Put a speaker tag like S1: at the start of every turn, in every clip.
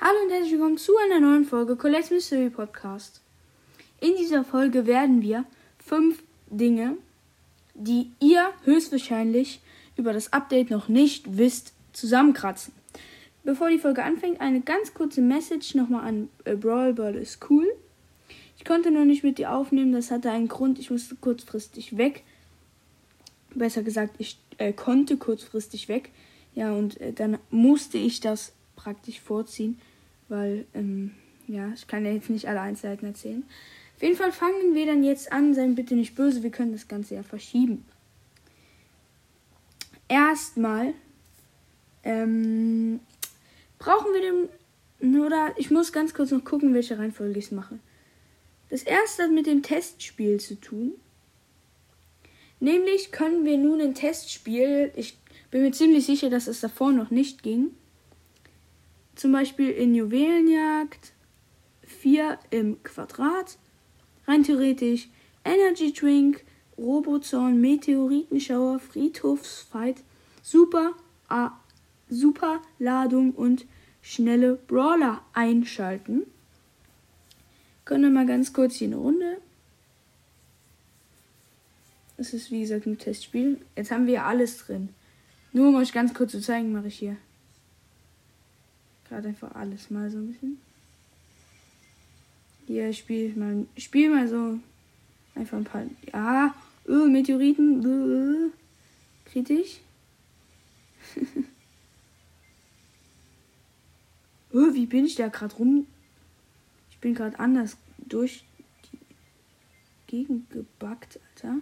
S1: Hallo und herzlich willkommen zu einer neuen Folge Colette's Mystery Podcast. In dieser Folge werden wir fünf Dinge, die ihr höchstwahrscheinlich über das Update noch nicht wisst, zusammenkratzen. Bevor die Folge anfängt, eine ganz kurze Message nochmal an äh, Brawl Ball ist cool. Ich konnte noch nicht mit dir aufnehmen, das hatte einen Grund, ich musste kurzfristig weg. Besser gesagt, ich äh, konnte kurzfristig weg. Ja, und äh, dann musste ich das praktisch vorziehen, weil, ähm, ja, ich kann ja jetzt nicht alle Einzelheiten erzählen. Auf jeden Fall fangen wir dann jetzt an, seien bitte nicht böse, wir können das Ganze ja verschieben. Erstmal ähm, brauchen wir den, oder ich muss ganz kurz noch gucken, welche Reihenfolge ich es mache. Das erste hat mit dem Testspiel zu tun. Nämlich können wir nun ein Testspiel, ich bin mir ziemlich sicher, dass es davor noch nicht ging. Zum Beispiel in Juwelenjagd 4 im Quadrat Rein theoretisch Energy Drink, Robozorn, Meteoritenschauer, Friedhofsfight, Super, äh, Super Ladung und schnelle Brawler einschalten. Können wir mal ganz kurz hier eine Runde. Das ist wie gesagt ein Testspiel. Jetzt haben wir alles drin. Nur um euch ganz kurz zu zeigen, mache ich hier gerade einfach alles mal so ein bisschen. Hier spiele ich mal, spiel mal so einfach ein paar. Ja, öh, Meteoriten, öh, kritisch. öh, wie bin ich da gerade rum? Ich bin gerade anders durch die Gegend gebackt, Alter.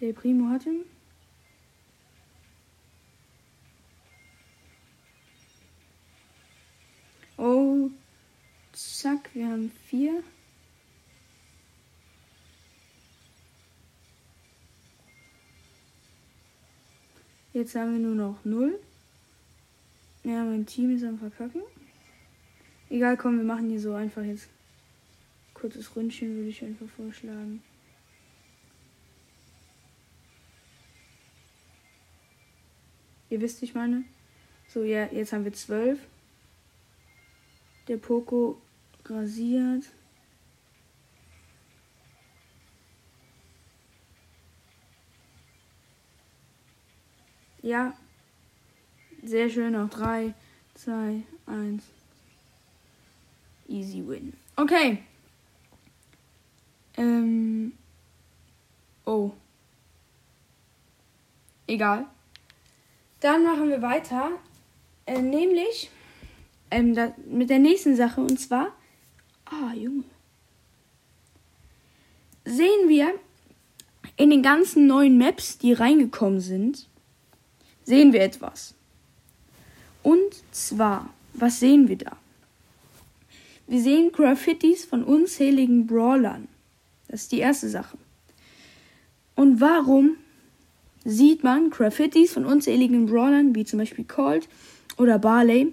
S1: Der Primo hat ihn. Oh, zack, wir haben vier. Jetzt haben wir nur noch null. Ja, mein Team ist am Verkacken. Egal, komm, wir machen hier so einfach jetzt. Kurzes Ründchen würde ich einfach vorschlagen. Ihr wisst, ich meine. So, ja, jetzt haben wir zwölf. Der Poco rasiert. Ja. Sehr schön. Noch 3, 2, 1. Easy win. Okay. Ähm. Oh. Egal. Dann machen wir weiter. Äh, nämlich ähm, da, mit der nächsten Sache und zwar, ah, Junge, sehen wir in den ganzen neuen Maps, die reingekommen sind, sehen wir etwas. Und zwar, was sehen wir da? Wir sehen Graffitis von unzähligen Brawlern. Das ist die erste Sache. Und warum sieht man Graffitis von unzähligen Brawlern, wie zum Beispiel Colt oder Barley,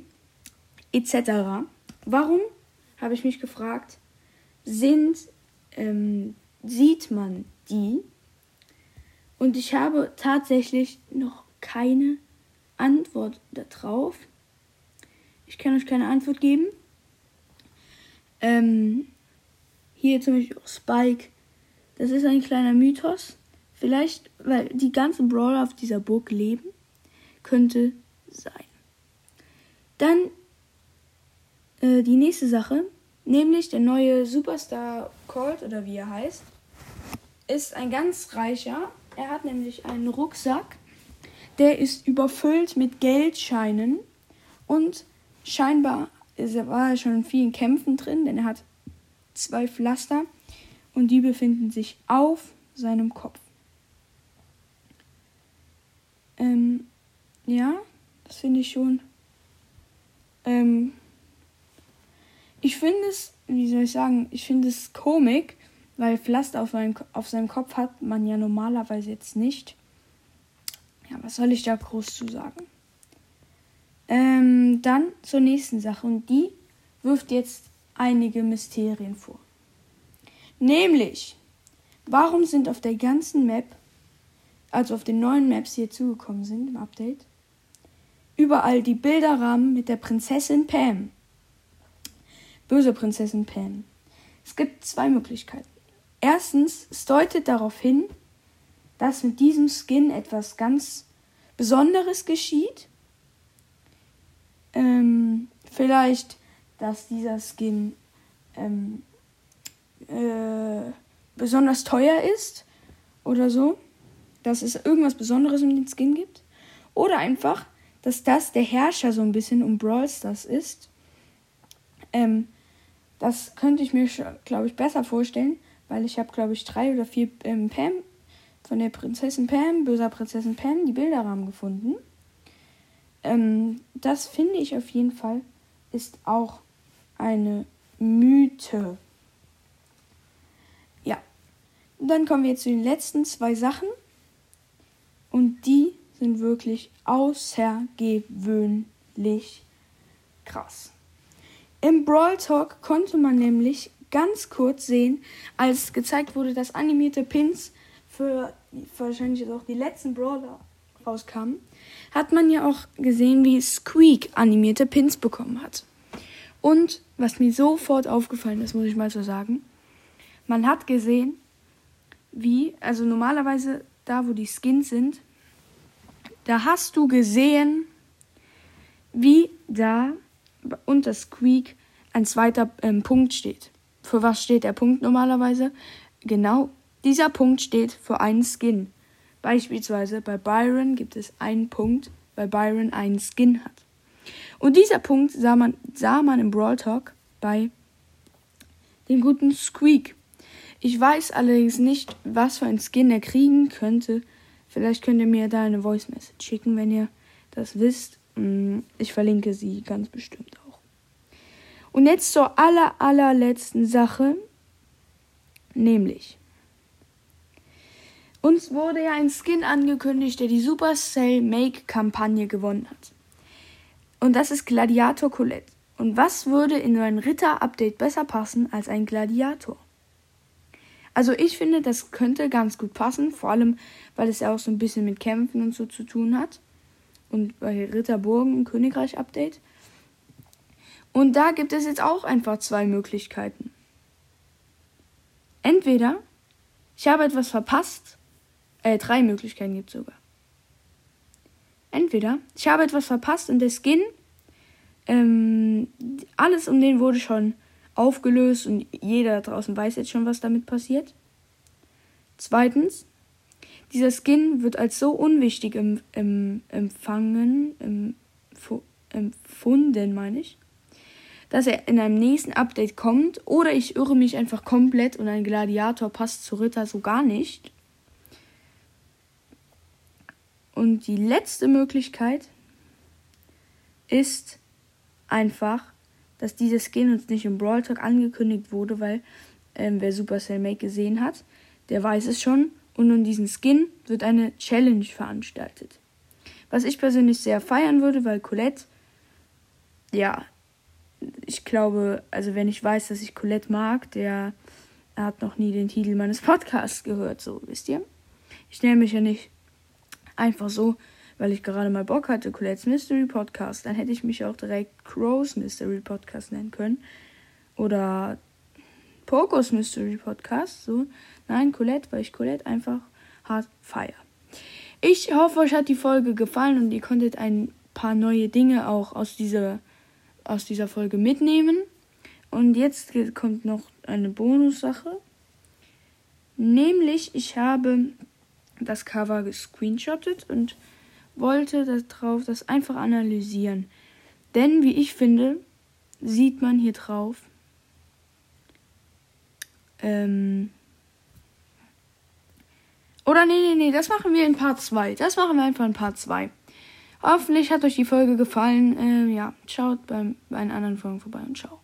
S1: etc. Warum, habe ich mich gefragt, sind, ähm, sieht man die? Und ich habe tatsächlich noch keine Antwort darauf. Ich kann euch keine Antwort geben. Ähm, hier zum Beispiel auch Spike. Das ist ein kleiner Mythos. Vielleicht, weil die ganzen Brawler auf dieser Burg leben, könnte sein. Dann äh, die nächste Sache, nämlich der neue Superstar Colt oder wie er heißt, ist ein ganz reicher. Er hat nämlich einen Rucksack, der ist überfüllt mit Geldscheinen und scheinbar ist war er schon in vielen Kämpfen drin, denn er hat zwei Pflaster und die befinden sich auf seinem Kopf. Ähm, ja, das finde ich schon ähm, ich finde es, wie soll ich sagen, ich finde es komik, weil Pflaster auf, seinem, auf seinem Kopf hat man ja normalerweise jetzt nicht. Ja, was soll ich da groß zu sagen? Ähm, dann zur nächsten Sache und die wirft jetzt einige Mysterien vor. Nämlich, warum sind auf der ganzen Map, also auf den neuen Maps, die hier zugekommen sind im Update, überall die Bilderrahmen mit der Prinzessin Pam. Böse Prinzessin Pam. Es gibt zwei Möglichkeiten. Erstens, es deutet darauf hin, dass mit diesem Skin etwas ganz Besonderes geschieht. Ähm, vielleicht, dass dieser Skin ähm, äh, besonders teuer ist oder so. Dass es irgendwas Besonderes um den Skin gibt. Oder einfach, dass das der Herrscher so ein bisschen um Brawl Stars ist. Ähm, das könnte ich mir, glaube ich, besser vorstellen, weil ich habe, glaube ich, drei oder vier ähm, Pam von der Prinzessin Pam, böser Prinzessin Pam, die Bilderrahmen gefunden. Ähm, das finde ich auf jeden Fall ist auch eine Mythe. Ja, dann kommen wir jetzt zu den letzten zwei Sachen. Und die sind wirklich außergewöhnlich krass. Im Brawl Talk konnte man nämlich ganz kurz sehen, als gezeigt wurde, dass animierte Pins für wahrscheinlich auch die letzten Brawler rauskamen, hat man ja auch gesehen, wie Squeak animierte Pins bekommen hat. Und was mir sofort aufgefallen ist, muss ich mal so sagen, man hat gesehen, wie, also normalerweise da, wo die Skins sind, da hast du gesehen, wie da unter Squeak ein zweiter ähm, Punkt steht. Für was steht der Punkt normalerweise? Genau, dieser Punkt steht für einen Skin. Beispielsweise bei Byron gibt es einen Punkt, weil Byron einen Skin hat. Und dieser Punkt sah man, sah man im Brawl Talk bei dem guten Squeak. Ich weiß allerdings nicht, was für ein Skin er kriegen könnte. Vielleicht könnt ihr mir da eine Voice Message schicken, wenn ihr das wisst. Mm, ich verlinke sie ganz bestimmt auch. Und jetzt zur aller, allerletzten Sache, nämlich uns wurde ja ein Skin angekündigt, der die Supercell Make Kampagne gewonnen hat. Und das ist Gladiator Colette. Und was würde in ein Ritter-Update besser passen als ein Gladiator? Also ich finde, das könnte ganz gut passen, vor allem, weil es ja auch so ein bisschen mit Kämpfen und so zu tun hat. Und bei Ritterburgen ein Königreich-Update. Und da gibt es jetzt auch einfach zwei Möglichkeiten. Entweder ich habe etwas verpasst, äh, drei Möglichkeiten gibt es sogar. Entweder ich habe etwas verpasst und der Skin, ähm, alles um den wurde schon aufgelöst und jeder draußen weiß jetzt schon, was damit passiert. Zweitens, dieser Skin wird als so unwichtig im, im, empfangen, im, empfunden, meine ich, dass er in einem nächsten Update kommt. Oder ich irre mich einfach komplett und ein Gladiator passt zu Ritter so gar nicht. Und die letzte Möglichkeit ist einfach, dass dieser Skin uns nicht im Brawl Talk angekündigt wurde, weil ähm, wer Supercell Make gesehen hat, der weiß es schon. Und um diesen Skin wird eine Challenge veranstaltet. Was ich persönlich sehr feiern würde, weil Colette, ja, ich glaube, also wenn ich weiß, dass ich Colette mag, der hat noch nie den Titel meines Podcasts gehört, so wisst ihr. Ich nenne mich ja nicht einfach so, weil ich gerade mal Bock hatte, Colette's Mystery Podcast. Dann hätte ich mich auch direkt Crow's Mystery Podcast nennen können. Oder Pokos Mystery Podcast. So. Nein, Colette, weil ich Colette einfach hart feier. Ich hoffe, euch hat die Folge gefallen und ihr konntet ein paar neue Dinge auch aus dieser aus dieser Folge mitnehmen. Und jetzt kommt noch eine Bonussache. Nämlich, ich habe das Cover gescreenshottet und wollte darauf das einfach analysieren. Denn, wie ich finde, sieht man hier drauf, ähm, oder nee, nee, nee, das machen wir in Part 2. Das machen wir einfach in Part 2. Hoffentlich hat euch die Folge gefallen. Ähm, ja, schaut beim, bei anderen Folgen vorbei und ciao.